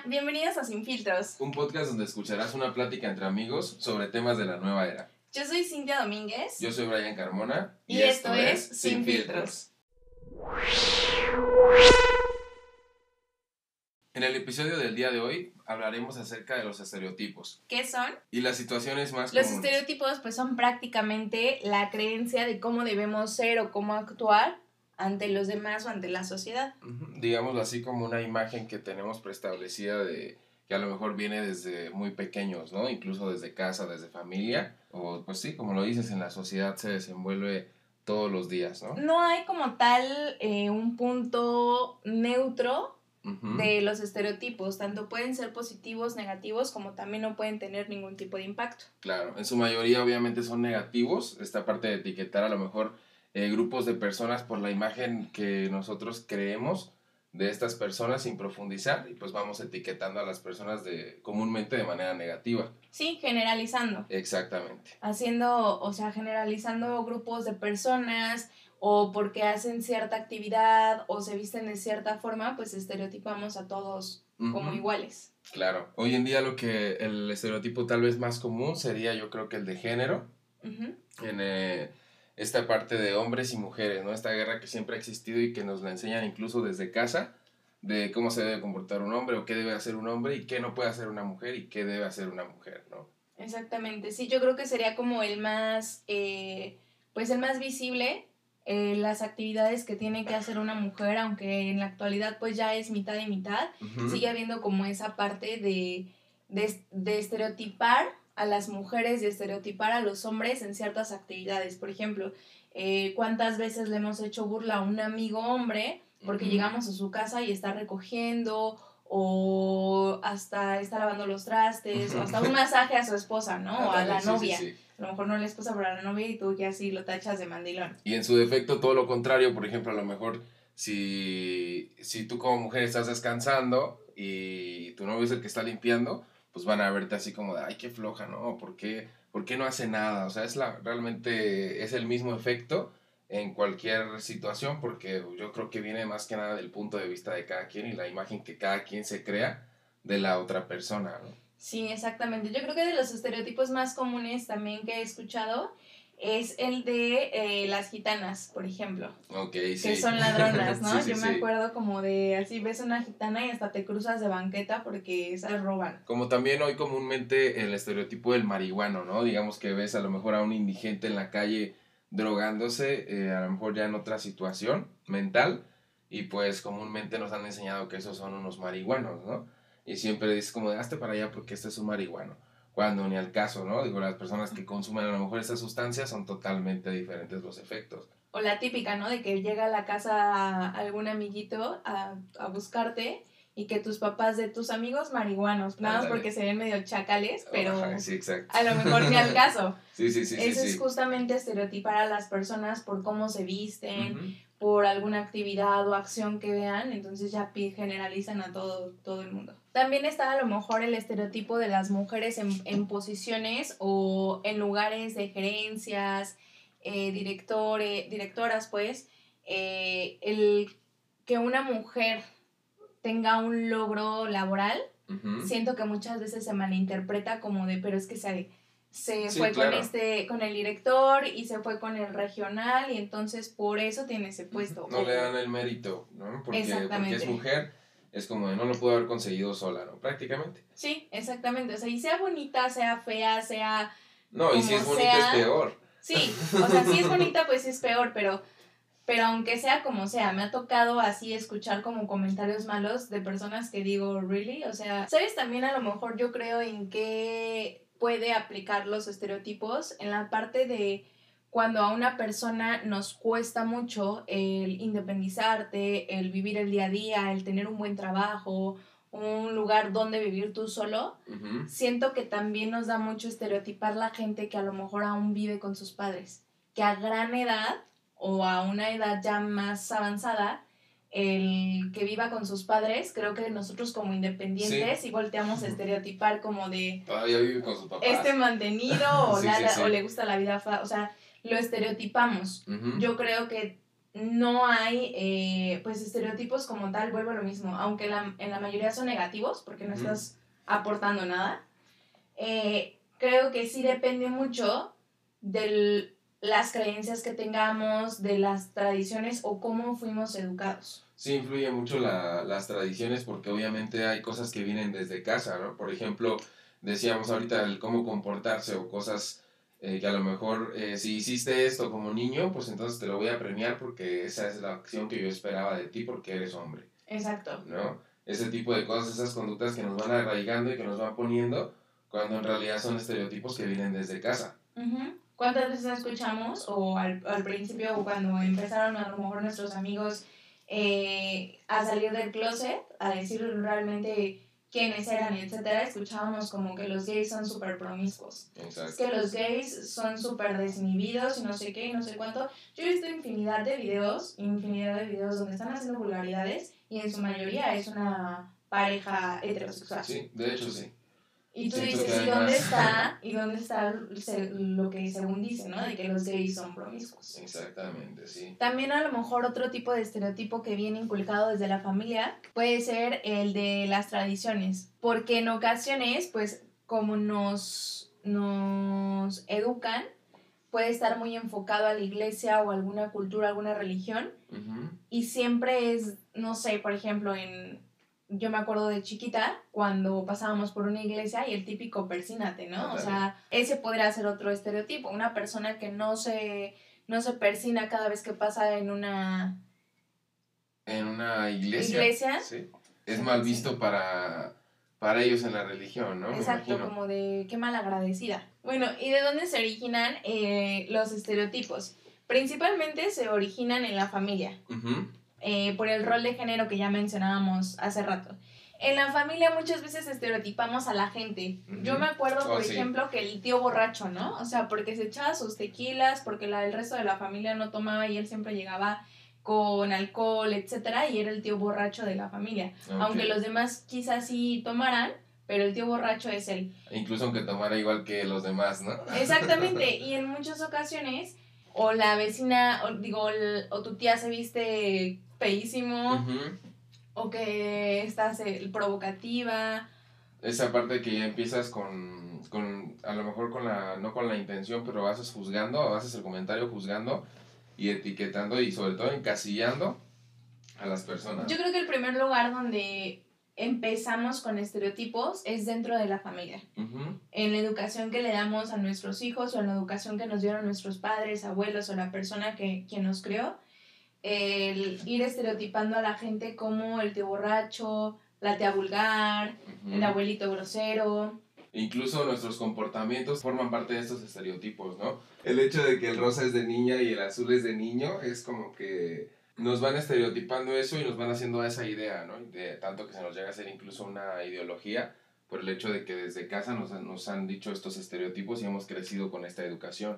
Hola, bienvenidos a Sin Filtros. Un podcast donde escucharás una plática entre amigos sobre temas de la nueva era. Yo soy Cintia Domínguez. Yo soy Brian Carmona. Y, esto, es Sin Filtros. En el episodio del día de hoy hablaremos acerca de los estereotipos ¿Qué son? y las situaciones más Los comunes. estereotipos pues son prácticamente la creencia de cómo debemos ser o cómo actuar ante los demás o ante la sociedad. Ujú, Digámoslo así como una imagen que tenemos preestablecida de que a lo mejor viene desde muy pequeños, ¿no? Incluso desde casa, desde familia. O pues sí, como lo dices, en la sociedad se desenvuelve todos los días, ¿no? No hay como tal eh, un punto neutro de los estereotipos, tanto pueden ser positivos, negativos, como también no pueden tener ningún tipo de impacto. Claro, en su mayoría obviamente son negativos, esta parte de etiquetar a lo mejor eh, grupos de personas por la imagen que nosotros creemos de estas personas sin profundizar y pues vamos etiquetando a las personas de comúnmente de manera negativa. Sí, generalizando. Exactamente. haciendo, o sea, generalizando grupos de personas o porque hacen cierta actividad o se visten de cierta forma, pues estereotipamos a todos como Ujú. iguales. Claro. Hoy en día lo que el estereotipo tal vez más común sería yo creo que el de género Ujú. en eh, esta parte de hombres y mujeres, ¿no? Esta guerra que siempre ha existido y que nos la enseñan incluso desde casa, de cómo se debe comportar un hombre o qué debe hacer un hombre y qué no puede hacer una mujer y qué debe hacer una mujer, ¿no? Exactamente, sí, yo creo que sería como el más, eh, pues el más visible, eh, las actividades que tiene que hacer una mujer, aunque en la actualidad pues ya es mitad y mitad, sigue habiendo como esa parte de, de, de estereotipar a las mujeres y estereotipar a los hombres en ciertas actividades. Por ejemplo, eh, ¿cuántas veces le hemos hecho burla a un amigo hombre porque llegamos a su casa y está recogiendo o hasta está lavando los trastes o hasta un masaje a su esposa, ¿no? O a la sí, novia. sí. A lo mejor no a la esposa, pero a la novia y tú que así lo tachas de mandilón. Y en su defecto todo lo contrario, por ejemplo, a lo mejor si, si tú como mujer estás descansando y tu novio es el que está limpiando, pues van a verte así como de, ay, qué floja, ¿no? ¿Por qué, por qué no hace nada? O sea, es la, realmente es el mismo efecto en cualquier situación porque yo creo que viene más que nada del punto de vista de cada quien y la imagen que cada quien se crea de la otra persona, ¿no? Sí, exactamente. Yo creo que de los estereotipos más comunes también que he escuchado es el de eh, las gitanas, por ejemplo, Ok, que sí. son ladronas, ¿no? Sí, sí, Yo me sí. acuerdo como de así ves una gitana y hasta te cruzas de banqueta porque esas roban. Como también hoy comúnmente el estereotipo del marihuano, ¿no? Digamos que ves a lo mejor a un indigente en la calle drogándose, eh, a lo mejor ya en otra situación mental, y pues comúnmente nos han enseñado que esos son unos marihuanos, ¿no? Y siempre dices como hazte para allá porque este es un marihuano. Cuando ni al caso, ¿no? Digo, las personas que consumen a lo mejor estas sustancias son totalmente diferentes los efectos. O la típica, ¿no? De que llega a la casa algún amiguito a, a buscarte y que tus papás de tus amigos marihuanos, nada más porque se ven medio chacales, pero Ajá, sí, exacto. a lo mejor ni al caso. Sí, sí, sí. Eso sí. es justamente estereotipar a las personas por cómo se visten. Por alguna actividad o acción que vean, entonces ya generalizan a todo, todo el mundo. También está a lo mejor el estereotipo de las mujeres en, en posiciones o en lugares de gerencias, eh, directore- directoras, pues, eh, el que una mujer tenga un logro laboral, siento que muchas veces se malinterpreta como de, pero es que se, se Sí, fue claro. con este, con el director y se fue con el regional y entonces por eso tiene ese puesto. No le dan el mérito, ¿no? Porque, porque es mujer, es como de no lo pudo haber conseguido sola, ¿no? Prácticamente. Sí, exactamente. O sea, y sea bonita, sea fea, sea... No, y si es bonita sea. es peor. Sí, o sea, si es bonita, pues es peor, pero... Pero aunque sea como sea, me ha tocado así escuchar como comentarios malos de personas que digo, ¿really? O sea, ¿sabes también a lo mejor yo creo en qué puede aplicar los estereotipos? En la parte de cuando a una persona nos cuesta mucho el independizarte, el vivir el día a día, el tener un buen trabajo, un lugar donde vivir tú solo, siento que también nos da mucho estereotipar la gente que a lo mejor aún vive con sus padres, que a gran edad o a una edad ya más avanzada, el que viva con sus padres, creo que nosotros como independientes y volteamos a estereotipar como de Todavía vive con sus papás. este mantenido o, Sí, la- sí, sí. o le gusta la vida, fa- o sea, lo estereotipamos. Yo creo que no hay eh, pues estereotipos como tal, vuelvo a lo mismo, aunque la, en la mayoría son negativos porque no estás aportando nada, eh, creo que sí depende mucho de las creencias que tengamos, de las tradiciones o cómo fuimos educados. Sí, influye mucho la- las tradiciones porque obviamente hay cosas que vienen desde casa, ¿no? Por ejemplo, decíamos ahorita el cómo comportarse o cosas eh, que a lo mejor eh, si hiciste esto como niño, pues entonces te lo voy a premiar porque esa es la acción que yo esperaba de ti porque eres hombre, Exacto. ¿no? Ese tipo de cosas, esas conductas que nos van arraigando y que nos van poniendo cuando en realidad son estereotipos que vienen desde casa. Ujú. ¿Cuántas veces escuchamos o al, al principio o cuando empezaron a lo mejor nuestros amigos eh, a salir del closet, a decir realmente quiénes eran, etcétera, escuchábamos como que los gays son súper promiscuos. Exacto. que los gays son súper desinhibidos y no sé qué y no sé cuánto. Yo he visto infinidad de videos, infinidad de videos donde están haciendo vulgaridades y en su mayoría es una pareja heterosexual. Sí, de hecho sí. Y tú dices, ¿y dónde está? ¿Y dónde está se- lo que según dice, ¿no? De que los gays son promiscuos. Exactamente, sí. También a lo mejor otro tipo de estereotipo que viene inculcado desde la familia puede ser el de las tradiciones, porque en ocasiones, pues como nos, nos educan, puede estar muy enfocado a la iglesia o alguna cultura, alguna religión, y siempre es, no sé, por ejemplo, en... Yo me acuerdo de chiquita cuando pasábamos por una iglesia y el típico persínate, ¿no? O sea, ese podría ser otro estereotipo. Una persona que no se, no se persina cada vez que pasa en una En una iglesia. iglesia. Sí. Es mal visto para, para ellos en la religión, ¿no? Exacto, como de qué mal agradecida. Bueno, ¿y de dónde se originan eh, los estereotipos? Principalmente se originan en la familia. Ujú. Eh, por el rol de género que ya mencionábamos hace rato. En la familia muchas veces estereotipamos a la gente. Yo me acuerdo, Oh, por sí. ejemplo, que el tío borracho, ¿no? O sea, porque se echaba sus tequilas, porque la, el resto de la familia no tomaba y él siempre llegaba con alcohol, etcétera, y era el tío borracho de la familia. Aunque los demás quizás sí tomaran, pero el tío borracho es él. Incluso aunque tomara igual que los demás, ¿no? Exactamente, y en muchas ocasiones, o la vecina, o digo, el- o tu tía se viste feísimo, Ujú. o que estás eh, provocativa. Esa parte que ya empiezas con, con, a lo mejor con la, no con la intención, pero haces juzgando, haces el comentario juzgando y etiquetando y sobre todo encasillando a las personas. Yo creo que el primer lugar donde empezamos con estereotipos es dentro de la familia. Ujú. En la educación que le damos a nuestros hijos o en la educación que nos dieron nuestros padres, abuelos o la persona que quien nos creó. El ir estereotipando a la gente como el tío borracho, la tía vulgar, el abuelito grosero. Incluso nuestros comportamientos forman parte de estos estereotipos, ¿no? El hecho de que el rosa es de niña y el azul es de niño es como que nos van estereotipando eso y nos van haciendo esa idea, ¿no? De tanto que se nos llega a ser incluso una ideología por el hecho de que desde casa nos, nos han dicho estos estereotipos y hemos crecido con esta educación.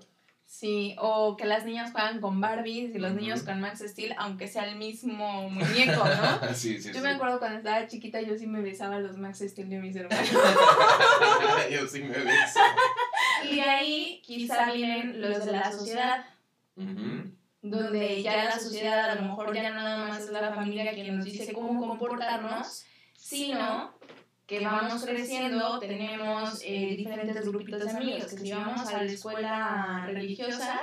Sí, o que las niñas juegan con Barbies y los niños con Max Steel, aunque sea el mismo muñeco, ¿no? sí, sí, Yo sí. me acuerdo cuando estaba chiquita, yo sí me besaba los Max Steel de mis hermanos. Yo sí me beso. Y de ahí quizá vienen los de la sociedad, donde ya la sociedad a lo mejor ya no nada más es la familia quien nos dice cómo comportarnos, sino que vamos creciendo, tenemos eh, diferentes grupitos de amigos, que si vamos a la escuela religiosa,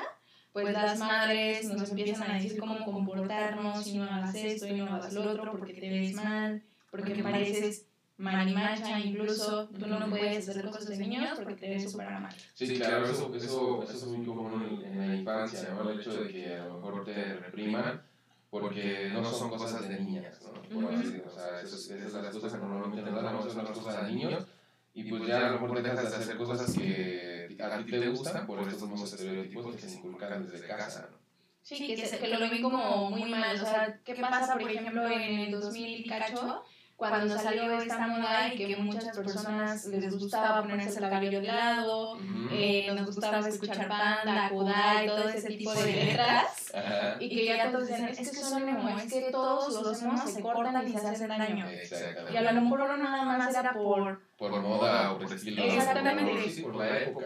pues las madres nos empiezan a decir cómo comportarnos, y no hagas esto y no hagas lo otro, porque te ves mal, porque pareces marimacha, incluso tú no puedes hacer cosas de niños porque te ves súper mal. Sí, claro, eso, eso, eso es muy común en, en la infancia, ¿no? El hecho de que a lo mejor te repriman porque no son cosas de niñas, ¿no? Por así decirlo. O sea, eso es- esas son las cosas que normalmente nos damos, son las cosas de niños, y pues ya a lo mejor dejas de hacer cosas que a ti te gustan por estos mismos estereotipos que se inculcan desde casa, ¿no? Sí, que, se- que lo ven como muy mal. O sea, ¿qué pasa, por ejemplo, en el 2000 y cacho? Cuando salió esta moda y que muchas personas les gustaba ponerse el cabello de lado, Ujú. eh, nos gustaba escuchar banda, Kudai, todo ese tipo de letras. Y que ya todos decían, es que son emo, es que todos los emos se cortan y se hacen daño. Exactamente. Y a lo mejor no nada más era por... Por moda o por estilo. Exactamente. Por la época.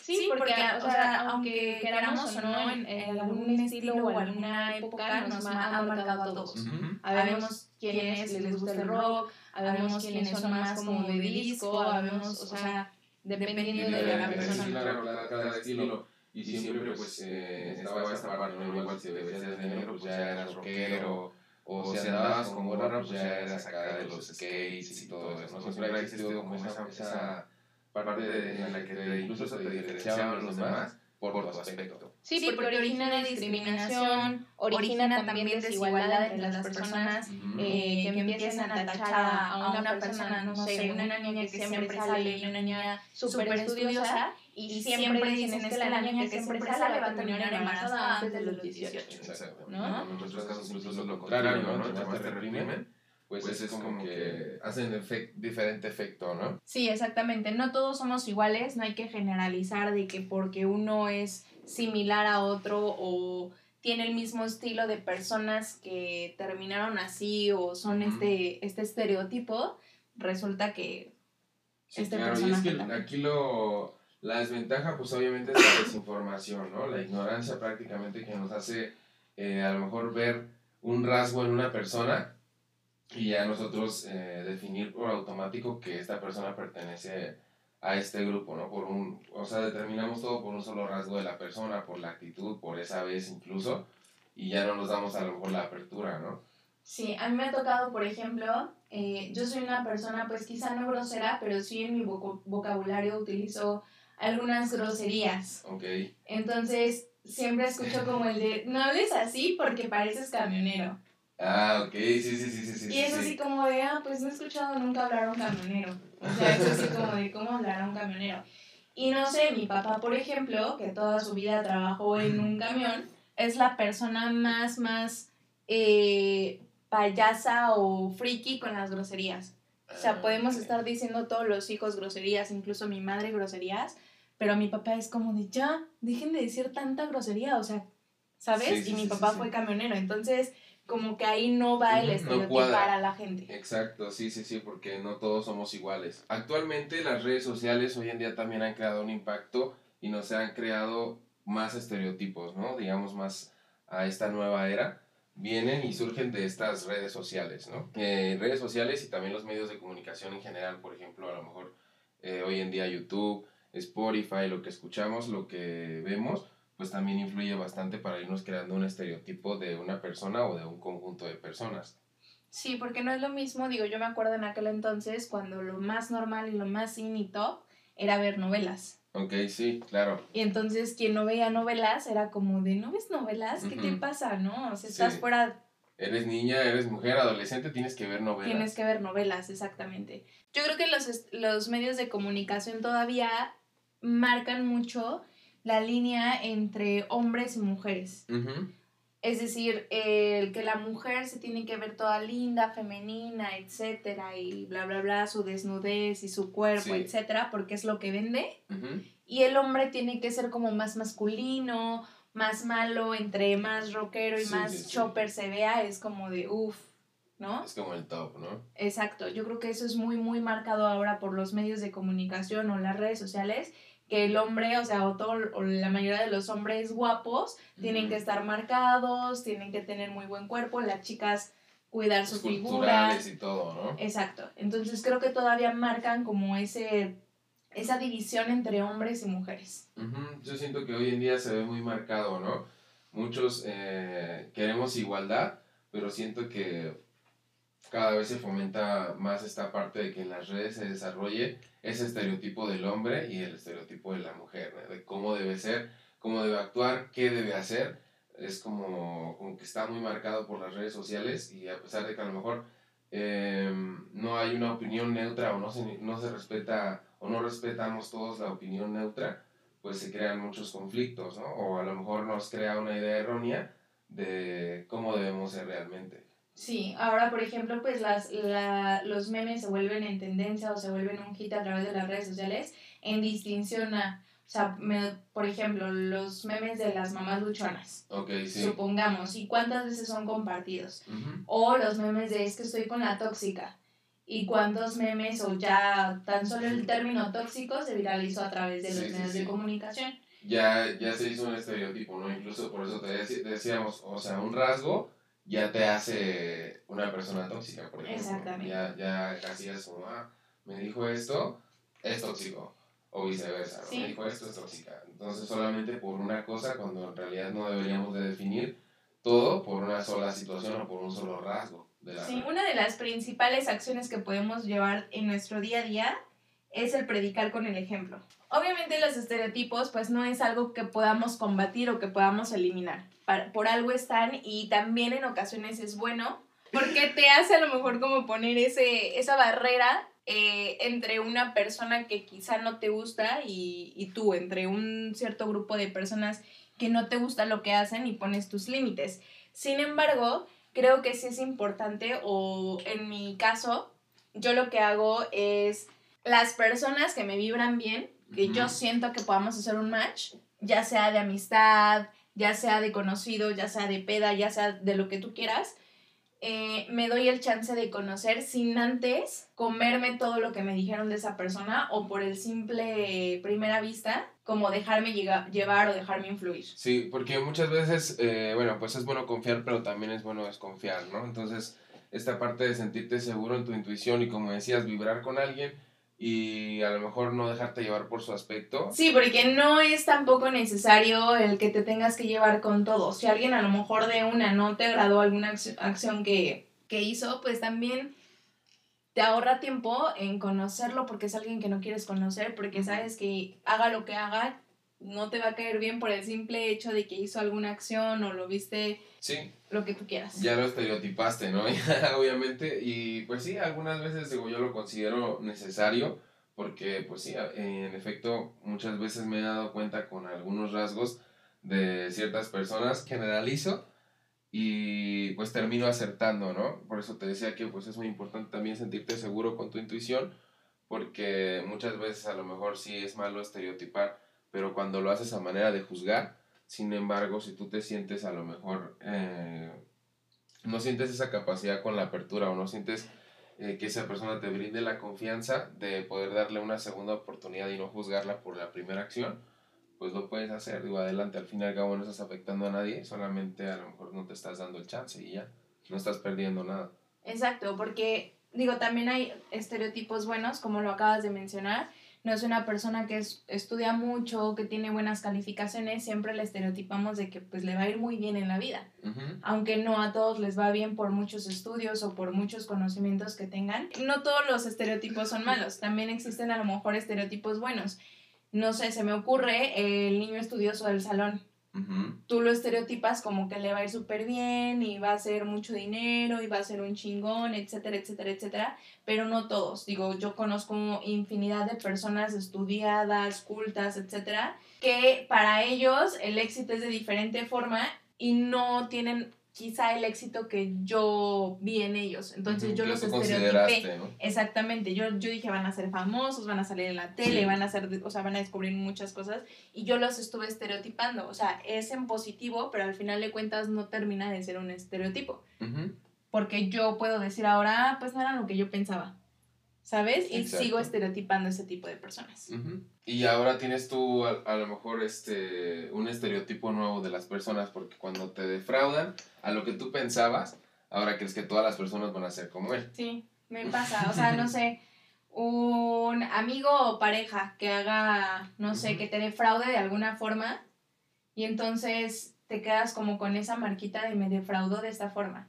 Sí, porque, o sea, aunque queramos o no, en, algún estilo o alguna época nos ha marcado a todos. Habemos quienes les gusta el rock, habemos quienes son más como de disco, habemos, o sea, dependiendo de la persona. Cada estilo. Y siempre, pues, eh, estaba esta parte, ¿no? Igual si te vestías de negro, pues ya eras rockero. O si andabas con gorra, pues ya eras acá de los skates y todo eso. ¿no? Siempre ha existido como esa parte de, en la que incluso se te diferenciaban los demás por, tu aspecto. Sí, porque, origina discriminación, origina también desigualdad entre las personas eh, que empiezan a tachar a una persona, no sé, una niña que siempre sale y una niña súper estudiosa y siempre dicen es que la niña que siempre sale va a terminar embarazada antes de los 18. Exacto. ¿no? En otros casos incluso lo contrario, ¿no? Entre te reprimen pues, pues, es como que hacen diferente efecto, ¿no? Sí, exactamente. No todos somos iguales, no hay que generalizar de que porque uno es similar a otro o tiene el mismo estilo de personas que terminaron así o son este, este estereotipo, resulta que sí, este claro, y es que aquí lo la desventaja pues obviamente es la desinformación, ¿no? La ignorancia prácticamente que nos hace eh, a lo mejor ver un rasgo en una persona y ya nosotros eh, definir por automático que esta persona pertenece a este grupo, ¿no? Por un, o sea, determinamos todo por un solo rasgo de la persona, por la actitud, por esa vez incluso, y ya no nos damos a lo mejor la apertura, ¿no? Sí, a mí me ha tocado, por ejemplo, eh, yo soy una persona pues quizá no grosera, pero sí en mi vocabulario utilizo algunas groserías. Ok. Entonces, siempre escucho como el de, no hables así porque pareces camionero. Ah, ok, sí, sí, sí, sí. Y es así como de, ah, pues no he escuchado nunca hablar a un camionero. O sea, es así como de cómo hablar a un camionero. Y no sé, mi papá, por ejemplo, que toda su vida trabajó en un camión, es la persona más, más eh, payasa o friki con las groserías. O sea, ah, podemos estar diciendo todos los hijos groserías, incluso mi madre groserías, pero mi papá es como de, ya, dejen de decir tanta grosería, o sea, ¿sabes? y mi papá fue camionero, entonces como que ahí no va el estereotipo para la gente. Exacto, sí, sí, sí, porque no todos somos iguales. Actualmente las redes sociales hoy en día también han creado un impacto y nos han creado más estereotipos, ¿no? Digamos más a esta nueva era. Vienen y surgen de estas redes sociales, ¿no? Eh, redes sociales y también los medios de comunicación en general, por ejemplo, a lo mejor eh, hoy en día YouTube, Spotify, lo que escuchamos, lo que vemos, pues también influye bastante para irnos creando un estereotipo de una persona o de un conjunto de personas. Sí, porque no es lo mismo, digo, yo me acuerdo en aquel entonces cuando lo más normal y lo más inito era ver novelas. Ok, sí, claro. Y entonces quien no veía novelas era como de, ¿no ves novelas? ¿Qué te pasa, no? O sea, estás fuera... Eres niña, eres mujer, adolescente, tienes que ver novelas. Tienes que ver novelas, exactamente. Yo creo que los, los medios de comunicación todavía marcan mucho la línea entre hombres y mujeres. Es decir, el que la mujer se tiene que ver toda linda, femenina, etcétera, y bla, bla, bla, su desnudez y su cuerpo, etcétera, porque es lo que vende. Y el hombre tiene que ser como más masculino, más malo, entre más rockero y más chopper se vea, es como de uff, ¿no? Es como el top, ¿no? Exacto, yo creo que eso es muy, muy marcado ahora por los medios de comunicación o las redes sociales que el hombre, o sea, o, todo, o la mayoría de los hombres guapos tienen que estar marcados, tienen que tener muy buen cuerpo, las chicas cuidar su figura. y todo, ¿no? Exacto. Entonces creo que todavía marcan como ese esa división entre hombres y mujeres. Yo siento que hoy en día se ve muy marcado, ¿no? Muchos eh, queremos igualdad, pero siento que cada vez se fomenta más esta parte de que en las redes se desarrolle ese estereotipo del hombre y el estereotipo de la mujer, de cómo debe ser, cómo debe actuar, qué debe hacer. Es como, como que está muy marcado por las redes sociales y a pesar de que a lo mejor em, no hay una opinión neutra o no se, no se respeta o no respetamos todos la opinión neutra, pues se crean muchos conflictos, ¿no? O a lo mejor nos crea una idea errónea de cómo debemos ser realmente. Sí, ahora por ejemplo, pues las, la, los memes se vuelven en tendencia o se vuelven un hit a través de las redes sociales en distinción a, o sea, por ejemplo, los memes de las mamás luchonas. Ok, sí. Supongamos, ¿y cuántas veces son compartidos? O los memes de es que estoy con la tóxica. y cuántos memes o ya tan solo el término tóxico se viralizó a través de los Sí, sí, medios de comunicación. Ya, ya se hizo un estereotipo, ¿no? Incluso por eso te decíamos, o sea, un rasgo ya te hace una persona tóxica, por ejemplo. Exactamente. Ya, ya casi es como, ah, me dijo esto, es tóxico. O viceversa, me dijo esto, es tóxica. Entonces, solamente por una cosa, cuando en realidad no deberíamos de definir todo por una sola situación o por un solo rasgo de la Sí, una de las principales acciones que podemos llevar en nuestro día a día es el predicar con el ejemplo. Obviamente los estereotipos pues no es algo que podamos combatir o que podamos eliminar. Para- por algo están y también en ocasiones es bueno porque te hace a lo mejor como poner ese, esa barrera eh, entre una persona que quizá no te gusta y, y tú, entre un cierto grupo de personas que no te gusta lo que hacen y pones tus límites. Sin embargo, creo que sí es importante o en mi caso, yo lo que hago es las personas que me vibran bien, que yo siento que podamos hacer un match, ya sea de amistad, ya sea de conocido, ya sea de peda, ya sea de lo que tú quieras, eh, me doy el chance de conocer sin antes comerme todo lo que me dijeron de esa persona o por el simple primera vista, como dejarme llevar o dejarme influir. Sí, porque muchas veces, eh, bueno, pues es bueno confiar, pero también es bueno desconfiar, ¿no? Entonces, esta parte de sentirte seguro en tu intuición y como decías, vibrar con alguien y a lo mejor no dejarte llevar por su aspecto. Sí, porque no es tampoco necesario el que te tengas que llevar con todo. Si alguien a lo mejor de una no te agradó alguna acci- acción que, que hizo, pues también te ahorra tiempo en conocerlo porque es alguien que no quieres conocer, porque sabes que haga lo que haga, no te va a caer bien por el simple hecho de que hizo alguna acción o lo viste Sí, lo que tú quieras. ya lo estereotipaste, ¿no? Obviamente, y pues sí, algunas veces digo, yo lo considero necesario porque pues sí, en efecto, muchas veces me he dado cuenta con algunos rasgos de ciertas personas, generalizo y pues termino acertando, ¿no? Por eso te decía que pues es muy importante también sentirte seguro con tu intuición porque muchas veces a lo mejor sí es malo estereotipar, pero cuando lo haces a manera de juzgar, sin embargo, si tú te sientes a lo mejor, eh, no sientes esa capacidad con la apertura o no sientes eh, que esa persona te brinde la confianza de poder darle una segunda oportunidad y no juzgarla por la primera acción, pues lo puedes hacer, digo, adelante, al fin y al cabo no estás afectando a nadie, solamente a lo mejor no te estás dando el chance y ya, no estás perdiendo nada. Exacto, porque digo, también hay estereotipos buenos, como lo acabas de mencionar. No es una persona que es- estudia mucho, que tiene buenas calificaciones, siempre le estereotipamos de que pues le va a ir muy bien en la vida. Aunque no a todos les va bien por muchos estudios o por muchos conocimientos que tengan. No todos los estereotipos son malos, también existen a lo mejor estereotipos buenos. No sé, se me ocurre el niño estudioso del salón Tú lo estereotipas como que le va a ir súper bien y va a hacer mucho dinero y va a ser un chingón, etcétera, etcétera, etcétera, pero no todos. Digo, yo conozco infinidad de personas estudiadas, cultas, etcétera, que para ellos el éxito es de diferente forma y no tienen quizá el éxito que yo vi en ellos. Entonces yo los estereotipé. ¿no? Exactamente, yo, yo dije van a ser famosos, van a salir en la tele, Sí. van a ser, o sea, van a descubrir muchas cosas y yo los estuve estereotipando, o sea, es en positivo, pero al final de cuentas no termina de ser un estereotipo, porque yo puedo decir ahora, "Ah, pues no era lo que yo pensaba, ¿sabes? Y Exacto. sigo estereotipando ese tipo de personas. Ujú. Y ahora tienes tú a, a lo mejor este un estereotipo nuevo de las personas porque cuando te defraudan a lo que tú pensabas, ahora crees que todas las personas van a ser como él. Sí, me pasa, o sea, no sé, un amigo o pareja que haga, no sé, que te defraude de alguna forma y entonces te quedas como con esa marquita de me defraudó de esta forma.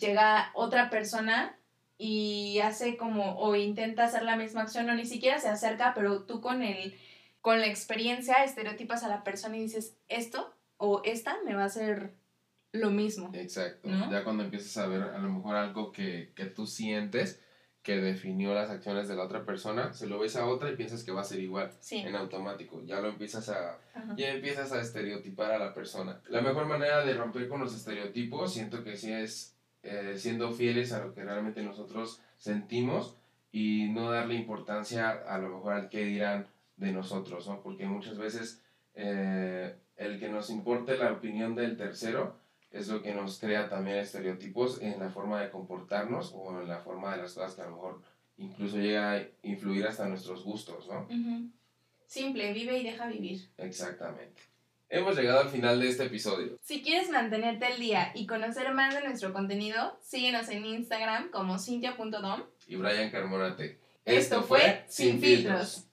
Llega otra persona y hace como o intenta hacer la misma acción o ni siquiera se acerca, pero tú con el con la experiencia estereotipas a la persona y dices, esto o esta me va a hacer lo mismo. Exacto. ¿No? Ya cuando empiezas a ver a lo mejor algo que, que tú sientes que definió las acciones de la otra persona, se lo ves a otra y piensas que va a ser igual Sí. en automático. Ya lo empiezas a, Ajá. ya empiezas a estereotipar a la persona. La mejor manera de romper con los estereotipos, siento que sí es eh, siendo fieles a lo que realmente nosotros sentimos y no darle importancia a lo mejor al que dirán de nosotros, ¿no? Porque muchas veces eh, el que nos importe la opinión del tercero es lo que nos crea también estereotipos en la forma de comportarnos o en la forma de las cosas que a lo mejor incluso llega a influir hasta nuestros gustos, ¿no? Simple, vive y deja vivir. Exactamente. Hemos llegado al final de este episodio. Si quieres mantenerte al día y conocer más de nuestro contenido, síguenos en Instagram como cintia.dom y Brian Carmonate. Esto, fue Sin Filtros.